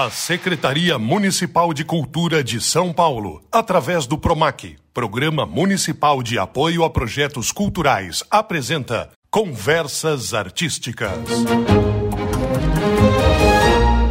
A Secretaria Municipal de Cultura de São Paulo, através do PROMAC, Programa Municipal de Apoio a Projetos Culturais, apresenta Conversas Artísticas.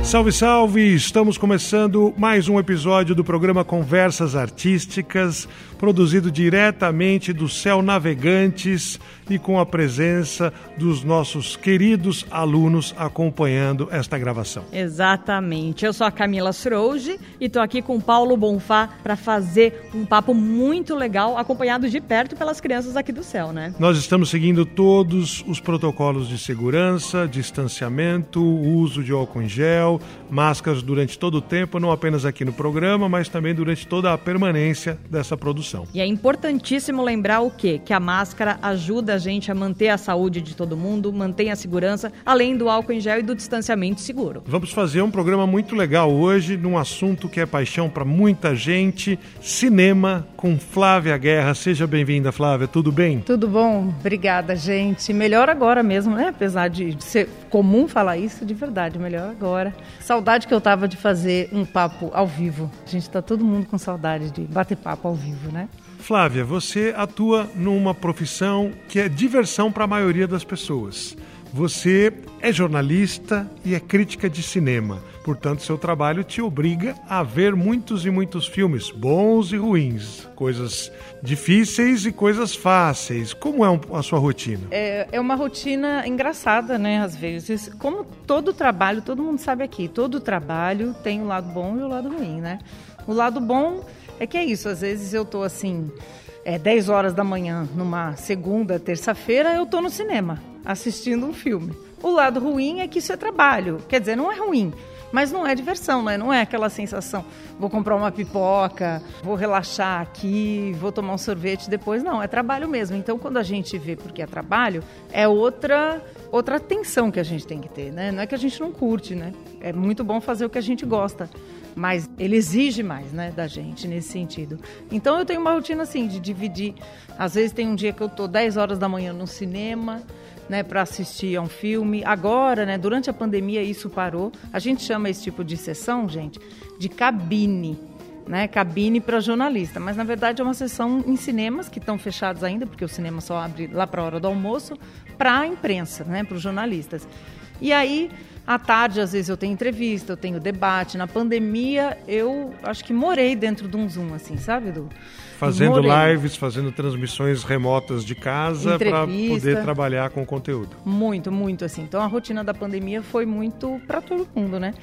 Salve, salve! Estamos começando mais um episódio do programa Conversas Artísticas, produzido diretamente do Céu Navegantes e com a presença dos nossos queridos alunos acompanhando esta gravação. Exatamente. Eu sou a Camila Srouge e estou aqui com o Paulo Bonfá para fazer um papo muito legal, acompanhado de perto pelas crianças aqui do Céu, né? Nós estamos seguindo todos os protocolos de segurança, distanciamento, uso de álcool em gel, máscaras durante todo o tempo, não apenas aqui no programa, mas também durante toda a permanência dessa produção. E é importantíssimo lembrar o quê? Que a máscara ajuda a gente a manter a saúde de todo mundo, mantém a segurança, além do álcool em gel e do distanciamento seguro. Vamos fazer um programa muito legal hoje, num assunto que é paixão para muita gente, cinema com Flávia Guerra. Seja bem-vinda, Flávia. Tudo bem? Tudo bom. Obrigada, gente. Melhor agora mesmo, né? Apesar de ser comum falar isso, de verdade, melhor agora. Saudade que eu tava de fazer um papo ao vivo. A gente tá todo mundo com saudade de bater papo ao vivo, né? Flávia, você atua numa profissão que é diversão para a maioria das pessoas. Você é jornalista e é crítica de cinema. Portanto, seu trabalho te obriga a ver muitos e muitos filmes, bons e ruins, coisas difíceis e coisas fáceis. Como é a sua rotina? É, é uma rotina engraçada, né? Às vezes, como todo trabalho, todo mundo sabe aqui, todo trabalho tem o lado bom e o lado ruim, né? O lado bom é que é isso, às vezes eu tô assim, é 10 horas da manhã, numa segunda, terça-feira, eu tô no cinema, assistindo um filme. O lado ruim é que isso é trabalho. Quer dizer, não é ruim, mas não é diversão, né? Não é aquela sensação, vou comprar uma pipoca, vou relaxar aqui, vou tomar um sorvete depois. Não, é trabalho mesmo. Então, quando a gente vê porque é trabalho, é outra outra atenção que a gente tem que ter, né? Não é que a gente não curte, né? É muito bom fazer o que a gente gosta, mas ele exige mais, né, da gente nesse sentido. Então eu tenho uma rotina assim de dividir. Às vezes tem um dia que eu tô 10 horas da manhã no cinema, né, para assistir a um filme. Agora, né, durante a pandemia isso parou. A gente chama esse tipo de sessão, gente, de cabine. Né, cabine para jornalista, mas na verdade é uma sessão em cinemas que estão fechados ainda, porque o cinema só abre lá para a hora do almoço, para a imprensa, né, para os jornalistas. E aí à tarde, às vezes, eu tenho entrevista, eu tenho debate. Na pandemia, eu acho que morei dentro de um Zoom, assim, sabe, Edu? Fazendo morei. lives, fazendo transmissões remotas de casa para poder trabalhar com o conteúdo. Muito, muito, assim. Então, a rotina da pandemia foi muito para todo mundo, né?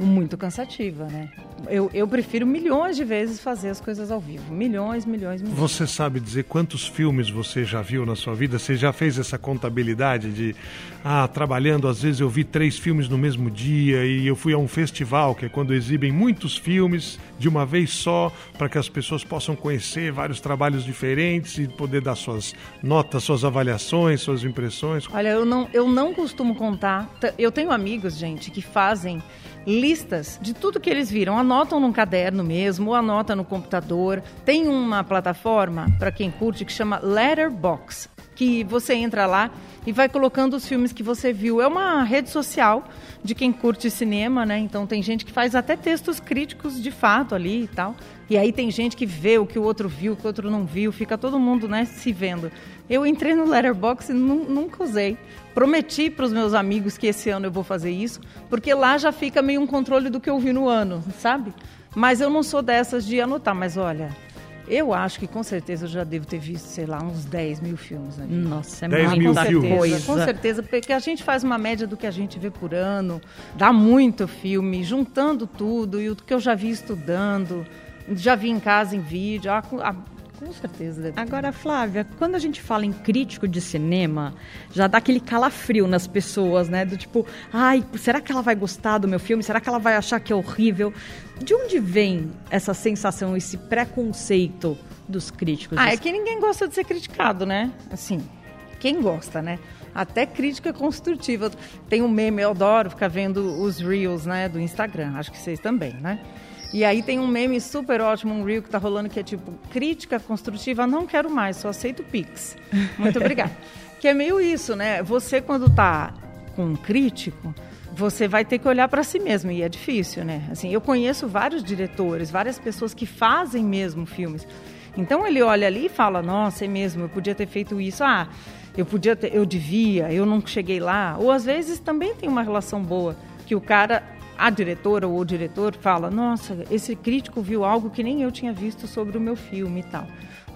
muito cansativa, né? Eu, eu prefiro milhões de vezes fazer as coisas ao vivo. Milhões, milhões, milhões. Você sabe dizer quantos filmes você já viu na sua vida? Você já fez essa contabilidade de, ah, trabalhando, às vezes eu vi três filmes no mesmo dia e eu fui a um festival, que é quando exibem muitos filmes de uma vez só, para que as pessoas possam conhecer vários trabalhos diferentes e poder dar suas notas, suas avaliações, suas impressões. Olha, eu não, eu não costumo contar. Eu tenho amigos, gente, que fazem listas de tudo que eles viram. Anotam num caderno mesmo, ou anota no computador. Tem uma plataforma, para quem curte, que chama Letterbox, que você entra lá e vai colocando os filmes que você viu. É uma rede social de quem curte cinema, né? Então tem gente que faz até textos críticos de fato ali e tal. E aí tem gente que vê o que o outro viu, o que o outro não viu, fica todo mundo, né, se vendo. Eu entrei no Letterboxd e nunca usei. Prometi para os meus amigos que esse ano eu vou fazer isso, porque lá já fica meio um controle do que eu vi no ano, sabe? Mas eu não sou dessas de anotar, mas olha, eu acho que com certeza eu já devo ter visto, sei lá, uns 10 mil filmes. Ali. Nossa, é 10 mil muita filmes. coisa. Com certeza, porque a gente faz uma média do que a gente vê por ano, dá muito filme, juntando tudo e o que eu já vi estudando, já vi em casa em vídeo. Ah, com certeza. Deve Agora, Flávia, quando a gente fala em crítico de cinema, já dá aquele calafrio nas pessoas, né? Do tipo, ai, será que ela vai gostar do meu filme? Será que ela vai achar que é horrível? De onde vem essa sensação, esse preconceito dos críticos? Ah, é que ninguém gosta de ser criticado, né? Assim, quem gosta, né? Até crítica construtiva. Tem um meme, eu adoro ficar vendo os reels, né, do Instagram. Acho que vocês também, né? E aí tem um meme super ótimo, um reel que tá rolando que é tipo, crítica construtiva, não quero mais, só aceito Pix. Muito obrigada. que é meio isso, né? Você quando tá com um crítico, você vai ter que olhar para si mesmo e é difícil, né? Assim, eu conheço vários diretores, várias pessoas que fazem mesmo filmes. Então ele olha ali e fala: "Nossa, é mesmo, eu podia ter feito isso". Ah, eu podia ter, eu devia, eu não cheguei lá. Ou às vezes também tem uma relação boa que o cara a diretora ou o diretor fala: "Nossa, esse crítico viu algo que nem eu tinha visto sobre o meu filme e tal".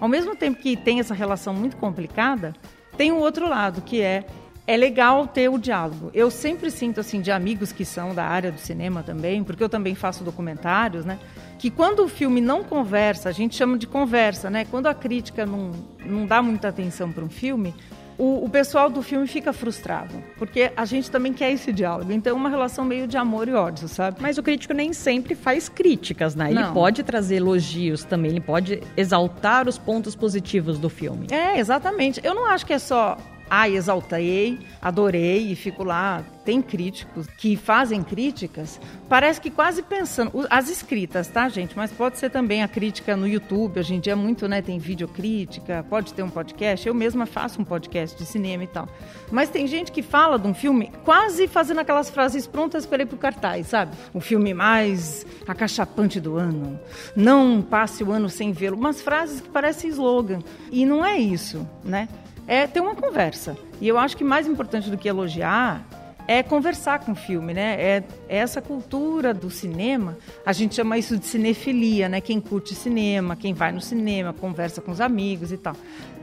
Ao mesmo tempo que tem essa relação muito complicada, tem o outro lado, que é é legal ter o diálogo. Eu sempre sinto assim de amigos que são da área do cinema também, porque eu também faço documentários, né? Que quando o filme não conversa, a gente chama de conversa, né? Quando a crítica não, não dá muita atenção para um filme, o, o, pessoal do filme fica frustrado, porque a gente também quer esse diálogo. Então, é uma relação meio de amor e ódio, sabe? Mas o crítico nem sempre faz críticas, né? Ele Não. pode trazer elogios também, ele pode exaltar os pontos positivos do filme. É, exatamente. Eu não acho que é só ai, exaltei, adorei e fico lá. Tem críticos que fazem críticas, parece que quase pensando, as escritas, tá, gente? Mas pode ser também a crítica no YouTube, hoje em dia muito, né, tem videocrítica, pode ter um podcast, eu mesma faço um podcast de cinema e tal. Mas tem gente que fala de um filme quase fazendo aquelas frases prontas para ir pro cartaz, sabe? O filme mais acachapante do ano, não passe o ano sem vê-lo, umas frases que parecem slogan. E não é isso, né? É ter uma conversa. E eu acho que mais importante do que elogiar é conversar com o filme, né? É, é, essa cultura do cinema. A gente chama isso de cinefilia, né? Quem curte cinema, quem vai no cinema, conversa com os amigos e tal.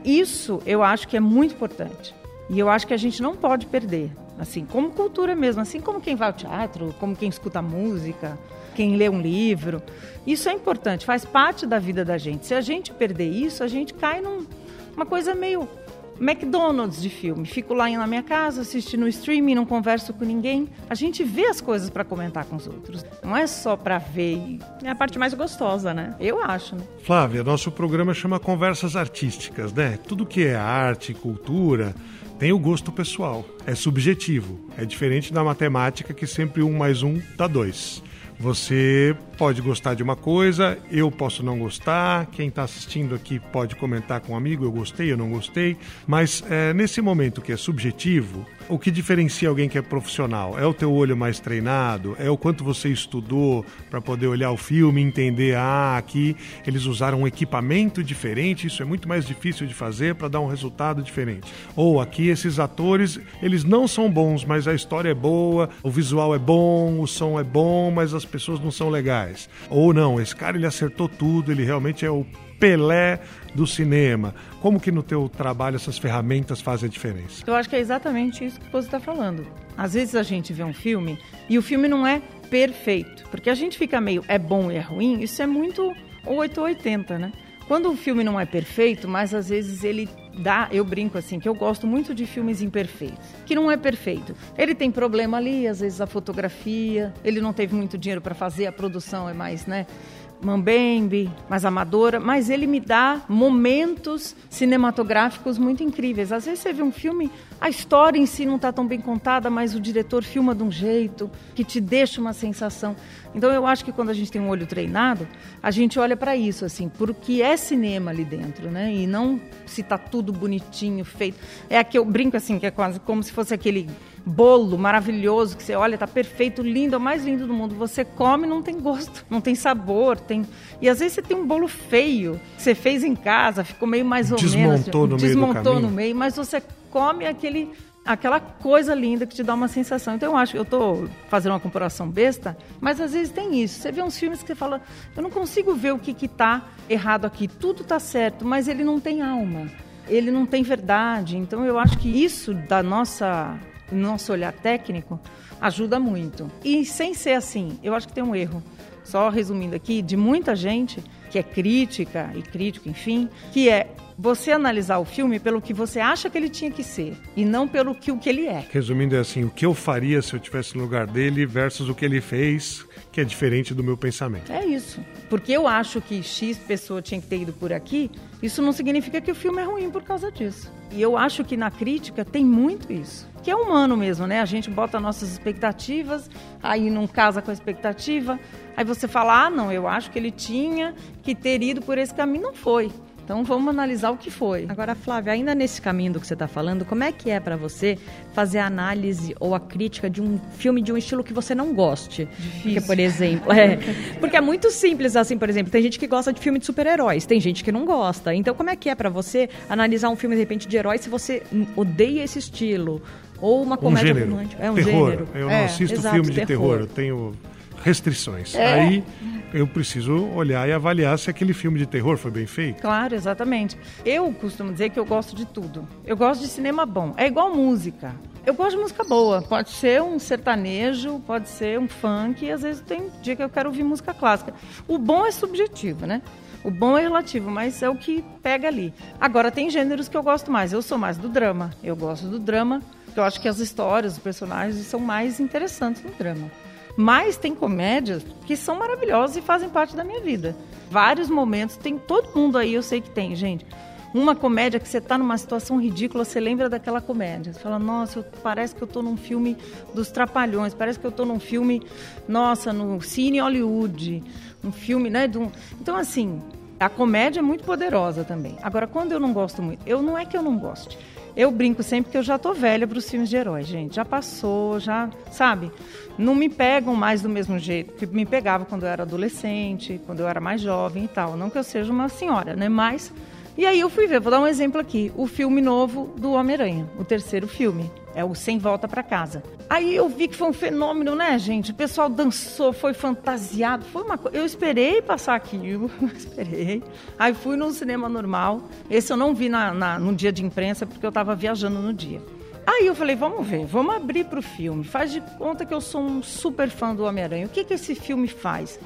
Isso eu acho que é muito importante. E eu acho que a gente não pode perder, assim, como cultura mesmo, assim como quem vai ao teatro, como quem escuta música, quem lê um livro. Isso é importante, faz parte da vida da gente. Se a gente perder isso, a gente cai numa num, coisa meio McDonald's de filme. Fico lá na minha casa, assistindo streaming, não converso com ninguém. A gente vê as coisas para comentar com os outros. Não é só para ver. E... É a parte mais gostosa, né? Eu acho, né? Flávia, nosso programa chama Conversas Artísticas, né? Tudo que é arte, cultura, tem o gosto pessoal. É subjetivo. É diferente da matemática que sempre um mais um dá dois. Você pode gostar de uma coisa, eu posso não gostar, quem está assistindo aqui pode comentar com um amigo, eu gostei, eu não gostei, mas é, nesse momento que é subjetivo, o que diferencia alguém que é profissional? É o teu olho mais treinado? É o quanto você estudou para poder olhar o filme e entender, ah, aqui eles usaram um equipamento diferente, isso é muito mais difícil de fazer para dar um resultado diferente. Ou aqui esses atores, eles não são bons, mas a história é boa, o visual é bom, o som é bom, mas as pessoas não são legais. Ou não, esse cara ele acertou tudo, ele realmente é o Pelé do cinema. Como que no teu trabalho essas ferramentas fazem a diferença? Eu acho que é exatamente isso que você está falando. Às vezes a gente vê um filme e o filme não é perfeito, porque a gente fica meio é bom e é ruim, isso é muito 880, né? Quando o filme não é perfeito, mas às vezes ele dá, eu brinco assim, que eu gosto muito de filmes imperfeitos, que não é perfeito. Ele tem problema ali, às vezes a fotografia, ele não teve muito dinheiro para fazer, a produção é mais, né, mambembe, mais amadora, mas ele me dá momentos cinematográficos muito incríveis. Às vezes você vê um filme, a história em si não está tão bem contada, mas o diretor filma de um jeito que te deixa uma sensação. Então eu acho que quando a gente tem um olho treinado, a gente olha para isso assim, por o que é cinema ali dentro, né? E não se está tudo bonitinho, feito. É que eu brinco assim, que é quase como se fosse aquele bolo maravilhoso que você olha, tá perfeito, lindo, é o mais lindo do mundo. Você come, não tem gosto, não tem sabor, tem. E às vezes você tem um bolo feio que você fez em casa, ficou meio mais ou desmontou menos, no desmontou meio no meio, mas você come aquele aquela coisa linda que te dá uma sensação. Então eu acho que eu estou fazendo uma comparação besta, mas às vezes tem isso. Você vê uns filmes que você fala, eu não consigo ver o que está errado aqui. Tudo está certo, mas ele não tem alma. Ele não tem verdade. Então eu acho que isso da nossa nosso olhar técnico ajuda muito. E sem ser assim, eu acho que tem um erro. Só resumindo aqui, de muita gente que é crítica e crítico, enfim, que é você analisar o filme pelo que você acha que ele tinha que ser e não pelo que o que ele é. Resumindo é assim, o que eu faria se eu tivesse no lugar dele versus o que ele fez, que é diferente do meu pensamento. É isso. Porque eu acho que X pessoa tinha que ter ido por aqui, isso não significa que o filme é ruim por causa disso. E eu acho que na crítica tem muito isso. Que é humano mesmo, né? A gente bota nossas expectativas, aí não casa com a expectativa, aí você fala, ah, não, eu acho que ele tinha que ter ido por esse caminho. Não foi. Então vamos analisar o que foi. Agora, Flávia, ainda nesse caminho do que você está falando, como é que é para você fazer a análise ou a crítica de um filme de um estilo que você não goste? Difícil. Porque, por exemplo, é, porque é muito simples assim, por exemplo, tem gente que gosta de filme de super-heróis, tem gente que não gosta. Então, como é que é para você analisar um filme de repente de heróis se você odeia esse estilo? Ou uma comédia um gênero. romântica? É um terror. gênero. Eu é, não assisto exato, filme de terror. terror. eu tenho restrições. É. Aí eu preciso olhar e avaliar se aquele filme de terror foi bem feito. Claro, exatamente. Eu costumo dizer que eu gosto de tudo. Eu gosto de cinema bom. É igual música. Eu gosto de música boa. Pode ser um sertanejo, pode ser um funk, e às vezes tem dia que eu quero ouvir música clássica. O bom é subjetivo, né? O bom é relativo, mas é o que pega ali. Agora, tem gêneros que eu gosto mais. Eu sou mais do drama. Eu gosto do drama, eu acho que as histórias, os personagens são mais interessantes no drama. Mas tem comédias que são maravilhosas e fazem parte da minha vida. Vários momentos, tem todo mundo aí, eu sei que tem, gente. Uma comédia que você está numa situação ridícula, você lembra daquela comédia. Você fala, nossa, eu- parece que eu estou num filme dos Trapalhões, parece que eu estou num filme, nossa, no Cine Hollywood, um filme, né? um- Então, assim, a comédia é muito poderosa também. Agora, quando eu não gosto muito, eu não é que eu não goste. Eu brinco sempre que eu já tô velha para os filmes de heróis, gente. Já passou, já, sabe? Não me pegam mais do mesmo jeito que me pegava quando eu era adolescente, quando eu era mais jovem e tal. Não que eu seja uma senhora, né? Mas e aí eu fui ver, vou dar um exemplo aqui, o filme novo do Homem-Aranha, o terceiro filme, é o Sem Volta para Casa. Aí eu vi que foi um fenômeno, né, gente? O pessoal dançou, foi fantasiado, foi uma coisa. Eu esperei passar aquilo, esperei. Aí fui num cinema normal. Esse eu não vi na, na- no dia de imprensa porque eu estava viajando no dia. Aí eu falei, vamos ver, vamos abrir para o filme. Faz de conta que eu sou um super fã do Homem-Aranha. O que, que esse filme faz?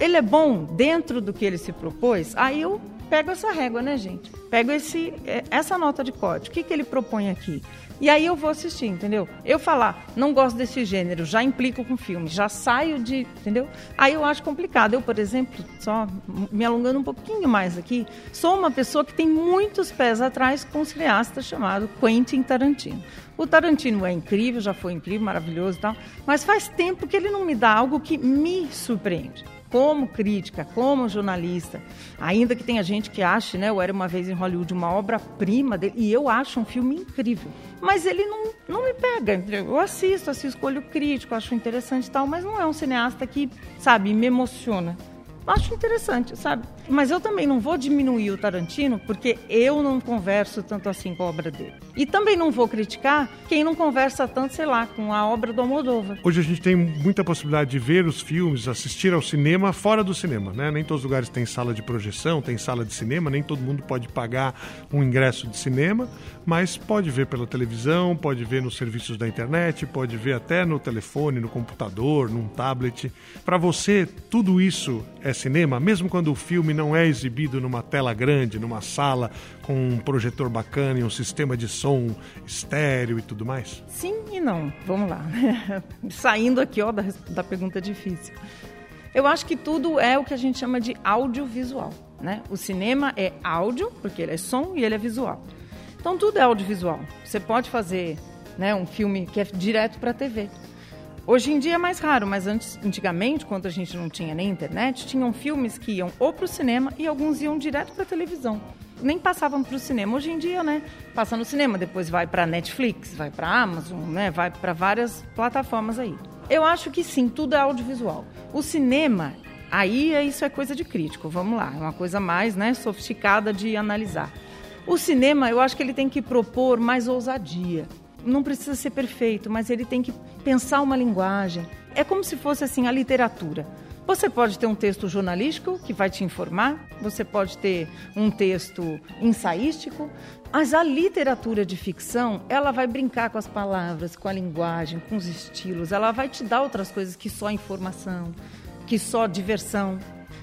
Ele é bom dentro do que ele se propôs? Aí eu pego essa régua, né, gente? Pego esse, eh, essa nota de código. O que, que ele propõe aqui? E aí eu vou assistir, entendeu? Eu falar, não gosto desse gênero, já implico com filme, já saio de. Entendeu? Aí eu acho complicado. Eu, por exemplo, só me alongando um pouquinho mais aqui, sou uma pessoa que tem muitos pés atrás com um cineasta chamado Quentin Tarantino. O Tarantino é incrível, já foi incrível, maravilhoso e tal, mas faz tempo que ele não me dá algo que me surpreende como crítica, como jornalista, ainda que tenha gente que ache, né, o Era Uma Vez em Hollywood uma obra-prima dele, e eu acho um filme incrível. Mas ele não, não me pega. Eu assisto, assisto, escolho crítico, acho interessante e tal, mas não é um cineasta que, sabe, me emociona. Acho interessante, sabe? Mas eu também não vou diminuir o Tarantino porque eu não converso tanto assim com a obra dele. E também não vou criticar quem não conversa tanto, sei lá, com a obra do Almodóvar. Hoje a gente tem muita possibilidade de ver os filmes, assistir ao cinema fora do cinema, né? Nem todos os lugares têm sala de projeção, tem sala de cinema, nem todo mundo pode pagar um ingresso de cinema, mas pode ver pela televisão, pode ver nos serviços da internet, pode ver até no telefone, no computador, num tablet. Para você, tudo isso é cinema, mesmo quando o filme não é exibido numa tela grande, numa sala com um projetor bacana e um sistema de som estéreo e tudo mais? Sim e não. Vamos lá. Saindo aqui ó, da, da pergunta difícil. Eu acho que tudo é o que a gente chama de audiovisual. Né? O cinema é áudio, porque ele é som e ele é visual. Então tudo é audiovisual. Você pode fazer né, um filme que é direto para a TV. Hoje em dia é mais raro, mas antes, antigamente, quando a gente não tinha nem internet, tinham filmes que iam ou para o cinema e alguns iam direto para a televisão. Nem passavam para o cinema. Hoje em dia, né? Passa no cinema, depois vai para Netflix, vai para Amazon, né? Vai para várias plataformas aí. Eu acho que sim, tudo é audiovisual. O cinema, aí é- isso é coisa de crítico. Vamos lá, é uma coisa mais, né? Sofisticada de analisar. O cinema, eu acho que ele tem que propor mais ousadia não precisa ser perfeito, mas ele tem que pensar uma linguagem. É como se fosse assim a literatura. Você pode ter um texto jornalístico que vai te informar, você pode ter um texto ensaístico, mas a literatura de ficção, ela vai brincar com as palavras, com a linguagem, com os estilos, ela vai te dar outras coisas que só informação, que só diversão.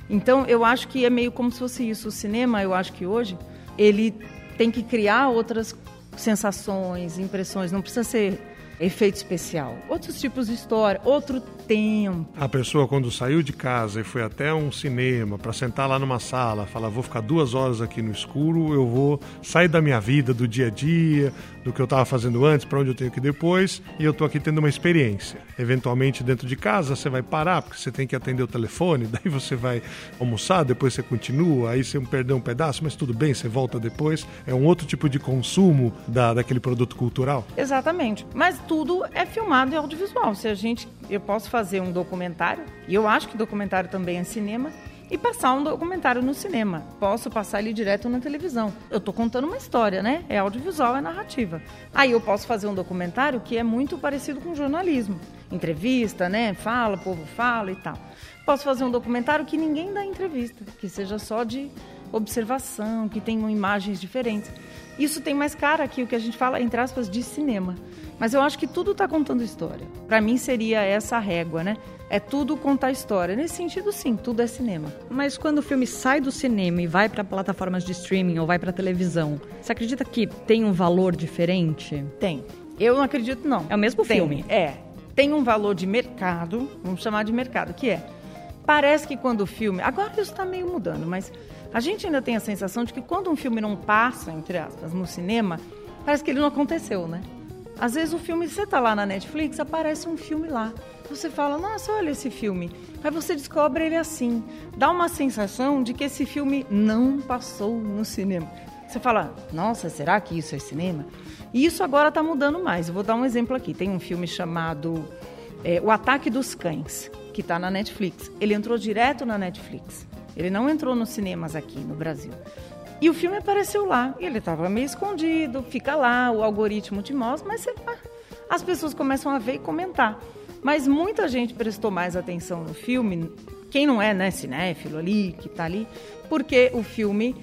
Então, eu acho que é meio como se fosse isso. O cinema, eu acho que hoje, ele tem que criar outras sensações, impressões. Não precisa ser efeito especial, outros tipos de história, outro tempo. A pessoa, quando saiu de casa e foi até um cinema para sentar lá numa sala, falar: vou ficar duas horas aqui no escuro, eu vou sair da minha vida, do dia a dia, do que eu estava fazendo antes, para onde eu tenho que ir depois, e eu estou aqui tendo uma experiência. Eventualmente, dentro de casa, você vai parar, porque você tem que atender o telefone, daí você vai almoçar, depois você continua, aí você perdeu um pedaço, mas tudo bem, você volta depois. É um outro tipo de consumo da, daquele produto cultural. Exatamente. Mas tudo é filmado em audiovisual. Se a gente, eu posso fazer um documentário, e eu acho que documentário também é cinema, e passar um documentário no cinema. Posso passar ele direto na televisão. Eu estou contando uma história, né? É audiovisual, é narrativa. Aí eu posso fazer um documentário que é muito parecido com jornalismo. Entrevista, né? Fala, o povo fala e tal. Posso fazer um documentário que ninguém dá entrevista, que seja só de observação, que tenham imagens diferentes. Isso tem mais cara aqui, o que a gente fala, entre aspas, de cinema. Mas eu acho que tudo está contando história. Para mim seria essa a régua, né? É tudo contar história. Nesse sentido, sim, tudo é cinema. Mas quando o filme sai do cinema e vai para plataformas de streaming ou vai para televisão, você acredita que tem um valor diferente? Tem. Eu não acredito, não. É o mesmo tem. filme? É. Tem um valor de mercado, vamos chamar de mercado, que é. Parece que quando o filme. Agora isso está meio mudando, mas a gente ainda tem a sensação de que quando um filme não passa, entre aspas, no cinema, parece que ele não aconteceu, né? Às vezes o filme, você tá lá na Netflix, aparece um filme lá. Você fala, nossa, olha esse filme. Aí você descobre ele assim. Dá uma sensação de que esse filme não passou no cinema. Você fala, nossa, será que isso é cinema? E isso agora está mudando mais. Eu vou dar um exemplo aqui. Tem um filme chamado é, O Ataque dos Cães, que está na Netflix. Ele entrou direto na Netflix. Ele não entrou nos cinemas aqui no Brasil. E o filme apareceu lá. E ele estava meio escondido, fica lá, o algoritmo te mostra, mas você, as pessoas começam a ver e comentar. Mas muita gente prestou mais atenção no filme, quem não é né, cinéfilo ali, que está ali, porque o filme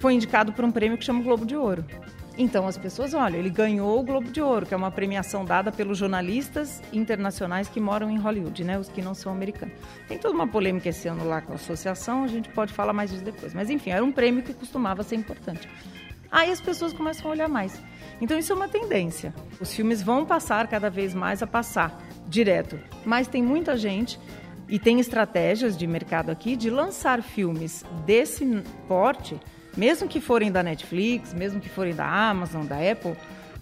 foi indicado para um prêmio que chama Globo de Ouro. Então as pessoas, olha, ele ganhou o Globo de Ouro, que é uma premiação dada pelos jornalistas internacionais que moram em Hollywood, né, os que não são americanos. Tem toda uma polêmica esse ano lá com a associação, a gente pode falar mais disso depois. Mas enfim, era um prêmio que costumava ser importante. Aí as pessoas começam a olhar mais. Então isso é uma tendência. Os filmes vão passar cada vez mais a passar direto. Mas tem muita gente e tem estratégias de mercado aqui de lançar filmes desse porte mesmo que forem da Netflix, mesmo que forem da Amazon, da Apple,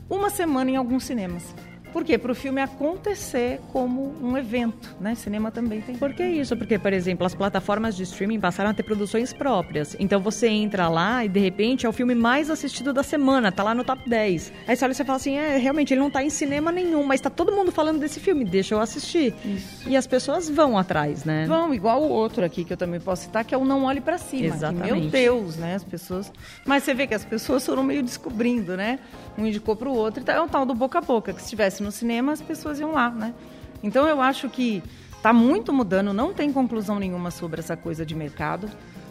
uma semana em alguns cinemas. Por quê? Para o filme acontecer como um evento, né? Cinema também tem. Por que isso? Porque, por exemplo, as plataformas de streaming passaram a ter produções próprias. Então você entra lá e de repente é o filme mais assistido da semana, tá lá no top 10. Aí você olha e você fala assim: é, realmente ele não tá em cinema nenhum, mas tá todo mundo falando desse filme, deixa eu assistir. Isso. E as pessoas vão atrás, né? Vão, igual o outro aqui que eu também posso citar, que é o Não Olhe para Cima. Exatamente. Meu Deus, né? As pessoas. Mas você vê que as pessoas foram meio descobrindo, né? Um indicou para o outro. Então é o tal do boca a boca, que se tivesse no cinema, as pessoas iam lá, né? Então eu acho que está muito mudando, não tem conclusão nenhuma sobre essa coisa de mercado,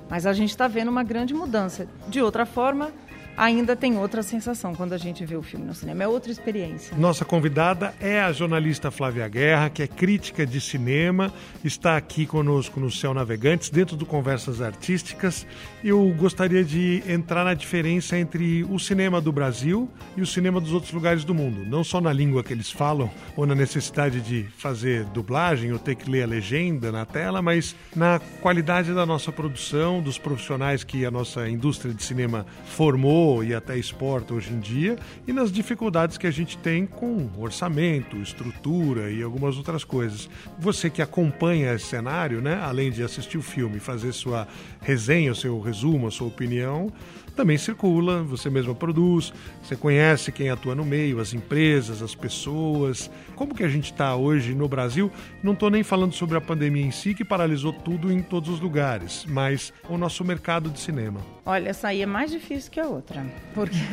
mas a gente está vendo uma grande mudança. De outra forma, ainda tem outra sensação quando a gente vê o filme no cinema, é outra experiência. Nossa convidada é a jornalista Flávia Guerra, que é crítica de cinema, está aqui conosco no Céu Navegantes, dentro do Conversas Artísticas. Eu gostaria de entrar na diferença entre o cinema do Brasil e o cinema dos outros lugares do mundo, não só na língua que eles falam, ou na necessidade de fazer dublagem ou ter que ler a legenda na tela, mas na qualidade da nossa produção, dos profissionais que a nossa indústria de cinema formou e até exporta hoje em dia, e nas dificuldades que a gente tem com orçamento, estrutura e algumas outras coisas. Você que acompanha esse cenário, né, além de assistir o filme, fazer sua resenha, seu resumo, a sua opinião, também circula, você mesmo produz, você conhece quem atua no meio, as empresas, as pessoas. Como que a gente está hoje no Brasil? Não estou nem falando sobre a pandemia em si, que paralisou tudo em todos os lugares, mas o nosso mercado de cinema. Olha, essa aí é mais difícil que a outra, porque...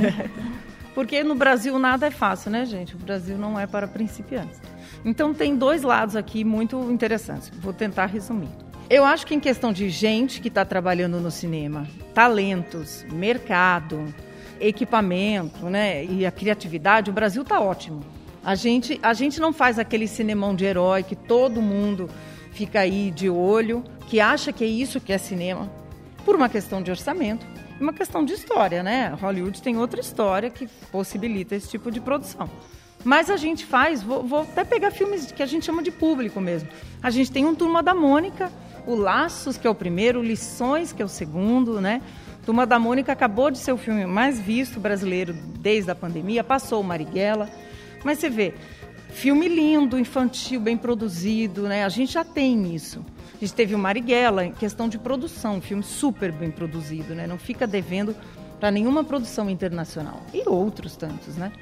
Porque no Brasil nada é fácil, né, gente? O Brasil não é para principiantes. Então tem dois lados aqui muito interessantes. Vou tentar resumir. Eu acho que em questão de gente que está trabalhando no cinema, talentos, mercado, equipamento, né, e a criatividade, o Brasil está ótimo. A gente, a gente não faz aquele cinemão de herói que todo mundo fica aí de olho, que acha que é isso que é cinema, por uma questão de orçamento, uma questão de história, né? Hollywood tem outra história que possibilita esse tipo de produção. Mas a gente faz, vou, vou, até pegar filmes que a gente chama de público mesmo. A gente tem um Turma da Mônica, o Laços, que é o primeiro, Lições, que é o segundo, né? Turma da Mônica acabou de ser o filme mais visto brasileiro desde a pandemia, passou o Marighella. Mas você vê, filme lindo, infantil, bem produzido, né? A gente já tem isso. A gente teve o Marighella, em questão de produção, um filme super bem produzido, né? Não fica devendo para nenhuma produção internacional. E outros tantos, né?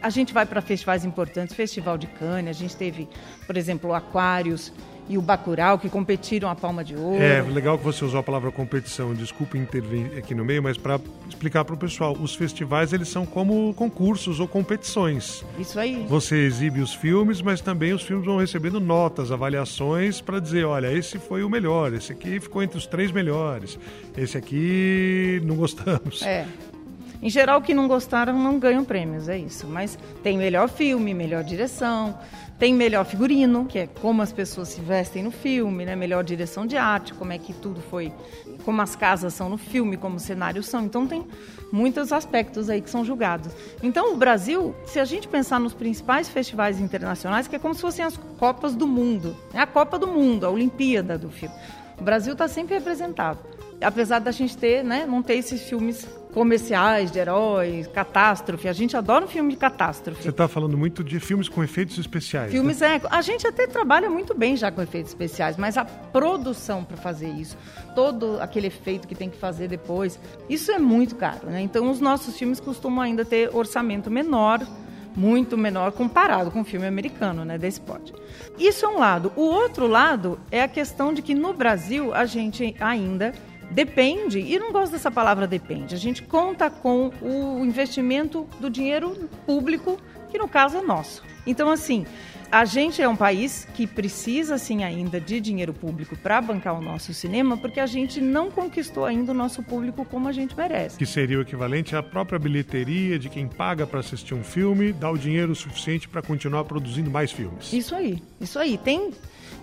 A gente vai para festivais importantes, Festival de Cannes, a gente teve, por exemplo, Aquários e o Bacurau, que competiram a palma de ouro. É, legal que você usou a palavra competição. Desculpe intervir aqui no meio, mas para explicar para o pessoal, os festivais eles são como concursos ou competições. Isso aí. Você exibe os filmes, mas também os filmes vão recebendo notas, avaliações para dizer, olha, esse foi o melhor, esse aqui ficou entre os três melhores, esse aqui não gostamos. É. Em geral, que não gostaram não ganham prêmios, é isso. Mas tem melhor filme, melhor direção, tem melhor figurino, que é como as pessoas se vestem no filme, né? melhor direção de arte, como é que tudo foi, como as casas são no filme, como os cenários são. Então tem muitos aspectos aí que são julgados. Então o Brasil, se a gente pensar nos principais festivais internacionais, que é como se fossem as Copas do Mundo, é a Copa do Mundo, a Olimpíada do filme. O Brasil está sempre representado apesar da gente ter, né, não ter esses filmes comerciais de heróis, catástrofe. A gente adora um filme de catástrofe. Você está falando muito de filmes com efeitos especiais. Filmes né? é. A gente até trabalha muito bem já com efeitos especiais, mas a produção para fazer isso, todo aquele efeito que tem que fazer depois, isso é muito caro, né? Então os nossos filmes costumam ainda ter orçamento menor muito menor comparado com o filme americano, né, desse pote. Isso é um lado. O outro lado é a questão de que no Brasil a gente ainda Depende, e não gosto dessa palavra depende, a gente conta com o investimento do dinheiro público, que no caso é nosso. Então, assim, a gente é um país que precisa, sim, ainda de dinheiro público para bancar o nosso cinema, porque a gente não conquistou ainda o nosso público como a gente merece. Que seria o equivalente à própria bilheteria de quem paga para assistir um filme, dá o dinheiro suficiente para continuar produzindo mais filmes. Isso aí, isso aí. Tem...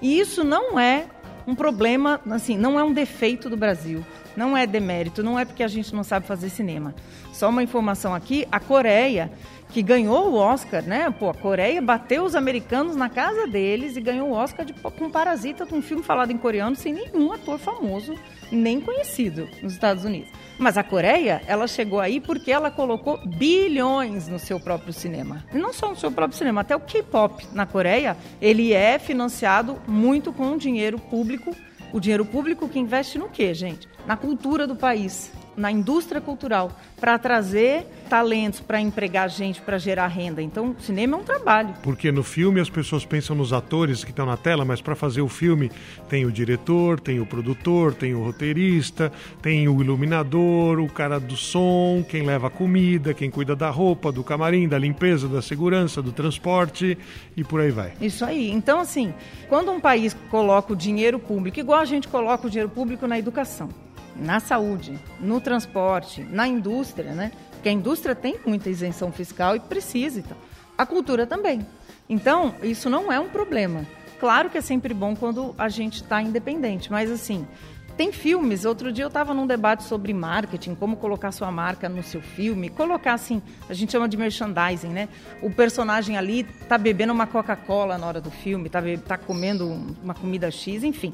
E isso não é um problema, assim, não é um defeito do Brasil, não é demérito, não é porque a gente não sabe fazer cinema. Só uma informação aqui, a Coreia, que ganhou o Oscar, né? Pô, a Coreia bateu os americanos na casa deles e ganhou o Oscar de, com Parasita, um filme falado em coreano sem nenhum ator famoso, nem conhecido nos Estados Unidos. Mas a Coreia, ela chegou aí porque ela colocou bilhões no seu próprio cinema. E não só no seu próprio cinema, até o K-pop na Coreia, ele é financiado muito com dinheiro público. O dinheiro público que investe no quê, gente? Na cultura do país na indústria cultural para trazer talentos, para empregar gente, para gerar renda. Então, o cinema é um trabalho. Porque no filme as pessoas pensam nos atores que estão na tela, mas para fazer o filme tem o diretor, tem o produtor, tem o roteirista, tem o iluminador, o cara do som, quem leva a comida, quem cuida da roupa, do camarim, da limpeza, da segurança, do transporte e por aí vai. Isso aí. Então, assim, quando um país coloca o dinheiro público, igual a gente coloca o dinheiro público na educação, na saúde, no transporte, na indústria, né? Porque a indústria tem muita isenção fiscal e precisa. Então. A cultura também. Então, isso não é um problema. Claro que é sempre bom quando a gente está independente, mas assim, tem filmes. Outro dia eu estava num debate sobre marketing, como colocar sua marca no seu filme. Colocar assim, a gente chama de merchandising, né? O personagem ali tá bebendo uma Coca-Cola na hora do filme, tá, tá comendo uma comida X, enfim.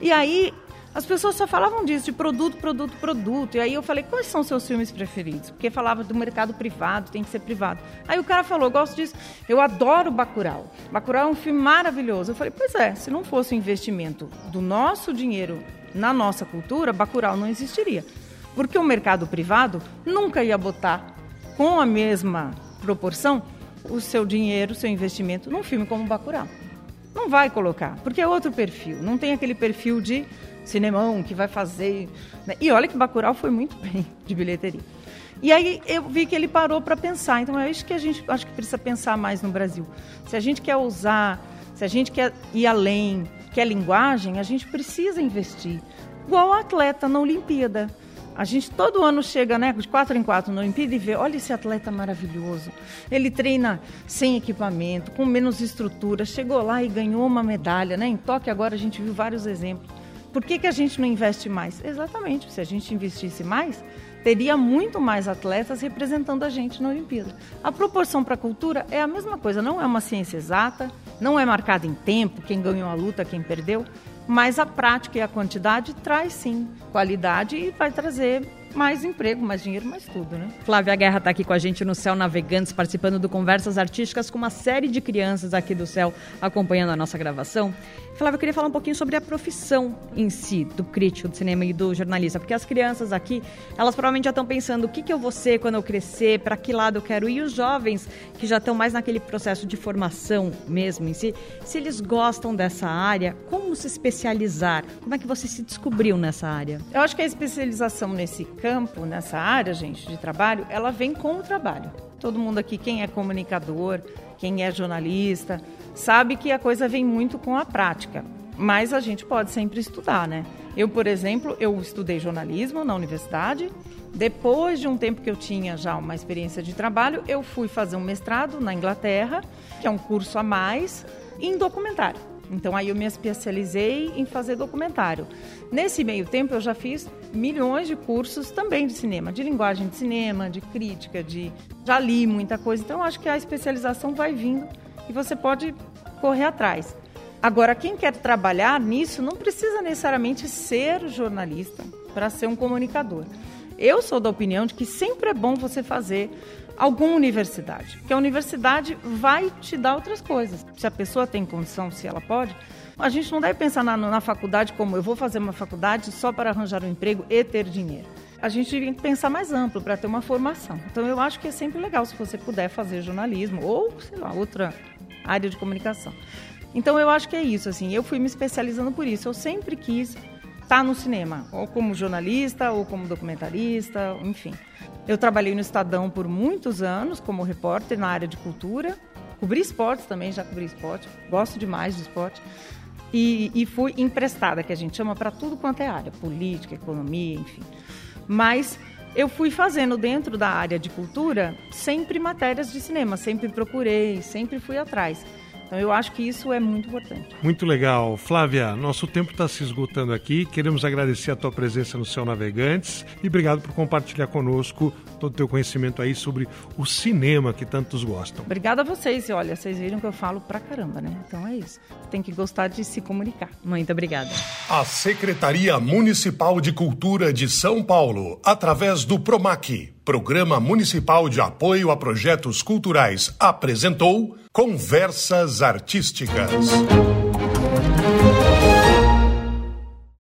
E aí as pessoas só falavam disso, de produto, produto, produto. E aí eu falei, quais são seus filmes preferidos? Porque falava do mercado privado, tem que ser privado. Aí o cara falou, gosto disso, eu adoro Bacurau. Bacurau é um filme maravilhoso. Eu falei, pois é, se não fosse o investimento do nosso dinheiro na nossa cultura, Bacurau não existiria. Porque o mercado privado nunca ia botar com a mesma proporção o seu dinheiro, o seu investimento num filme como Bacurau. Não vai colocar, porque é outro perfil. Não tem aquele perfil de cinemão que vai fazer. Né? E olha que Bacurau foi muito bem de bilheteria. E aí eu vi que ele parou para pensar. Então é isso que a gente acho que precisa pensar mais no Brasil. Se a gente quer usar, se a gente quer ir além, quer linguagem, a gente precisa investir. Igual o atleta na Olimpíada. A gente todo ano chega, né, de quatro em quatro na Olimpíada e vê, olha esse atleta maravilhoso. Ele treina sem equipamento, com menos estrutura, chegou lá e ganhou uma medalha, né? Em Tóquio agora a gente viu vários exemplos. Por que, que a gente não investe mais? Exatamente, se a gente investisse mais, teria muito mais atletas representando a gente na Olimpíada. A proporção para a cultura é a mesma coisa, não é uma ciência exata, não é marcada em tempo, quem ganhou a luta, quem perdeu, mas a prática e a quantidade traz sim qualidade e vai trazer mais emprego, mais dinheiro, mais tudo, né? Flávia Guerra está aqui com a gente no Céu Navegantes, participando do Conversas Artísticas com uma série de crianças aqui do Céu acompanhando a nossa gravação. Flávia, eu queria falar um pouquinho sobre a profissão em si, do crítico de cinema e do jornalista, porque as crianças aqui, elas provavelmente já estão pensando o que, que eu vou ser quando eu crescer, para que lado eu quero ir, e os jovens que já estão mais naquele processo de formação mesmo em si, se eles gostam dessa área, como se especializar? Como é que você se descobriu nessa área? Eu acho que a especialização nesse campo, nessa área, gente, de trabalho, ela vem com o trabalho. Todo mundo aqui, quem é comunicador, quem é jornalista, sabe que a coisa vem muito com a prática. Mas a gente pode sempre estudar, né? Eu, por exemplo, eu estudei jornalismo na universidade. Depois de um tempo que eu tinha já uma experiência de trabalho, eu fui fazer um mestrado na Inglaterra, que é um curso a mais, em documentário. Então aí eu me especializei em fazer documentário. Nesse meio tempo eu já fiz milhões de cursos também de cinema, de linguagem de cinema, de crítica, de já li muita coisa. Então acho que a especialização vai vindo e você pode correr atrás. Agora, quem quer trabalhar nisso não precisa necessariamente ser jornalista para ser um comunicador. Eu sou da opinião de que sempre é bom você fazer alguma universidade, porque a universidade vai te dar outras coisas. Se a pessoa tem condição, se ela pode, a gente não deve pensar na, na faculdade como eu vou fazer uma faculdade só para arranjar um emprego e ter dinheiro. A gente tem que pensar mais amplo para ter uma formação. Então eu acho que é sempre legal se você puder fazer jornalismo ou, sei lá, outra área de comunicação. Então eu acho que é isso, assim, eu fui me especializando por isso. Eu sempre quis estar no cinema, ou como jornalista, ou como documentarista, enfim. Eu trabalhei no Estadão por muitos anos como repórter na área de cultura. Cobri esportes também, já cobri esporte. Gosto demais de esporte. E, e fui emprestada, que a gente chama para tudo quanto é área, política, economia, enfim. Mas eu fui fazendo dentro da área de cultura sempre matérias de cinema, sempre procurei, sempre fui atrás. Então eu acho que isso é muito importante. Muito legal. Flávia, nosso tempo está se esgotando aqui. Queremos agradecer a tua presença no Céu Navegantes e obrigado por compartilhar conosco todo o teu conhecimento aí sobre o cinema que tantos gostam. Obrigada a vocês. E olha, vocês viram que eu falo pra caramba, né? Então é isso. Tem que gostar de se comunicar. Muito obrigada. A Secretaria Municipal de Cultura de São Paulo, através do PROMAC, Programa Municipal de Apoio a Projetos Culturais, apresentou Conversas Artísticas.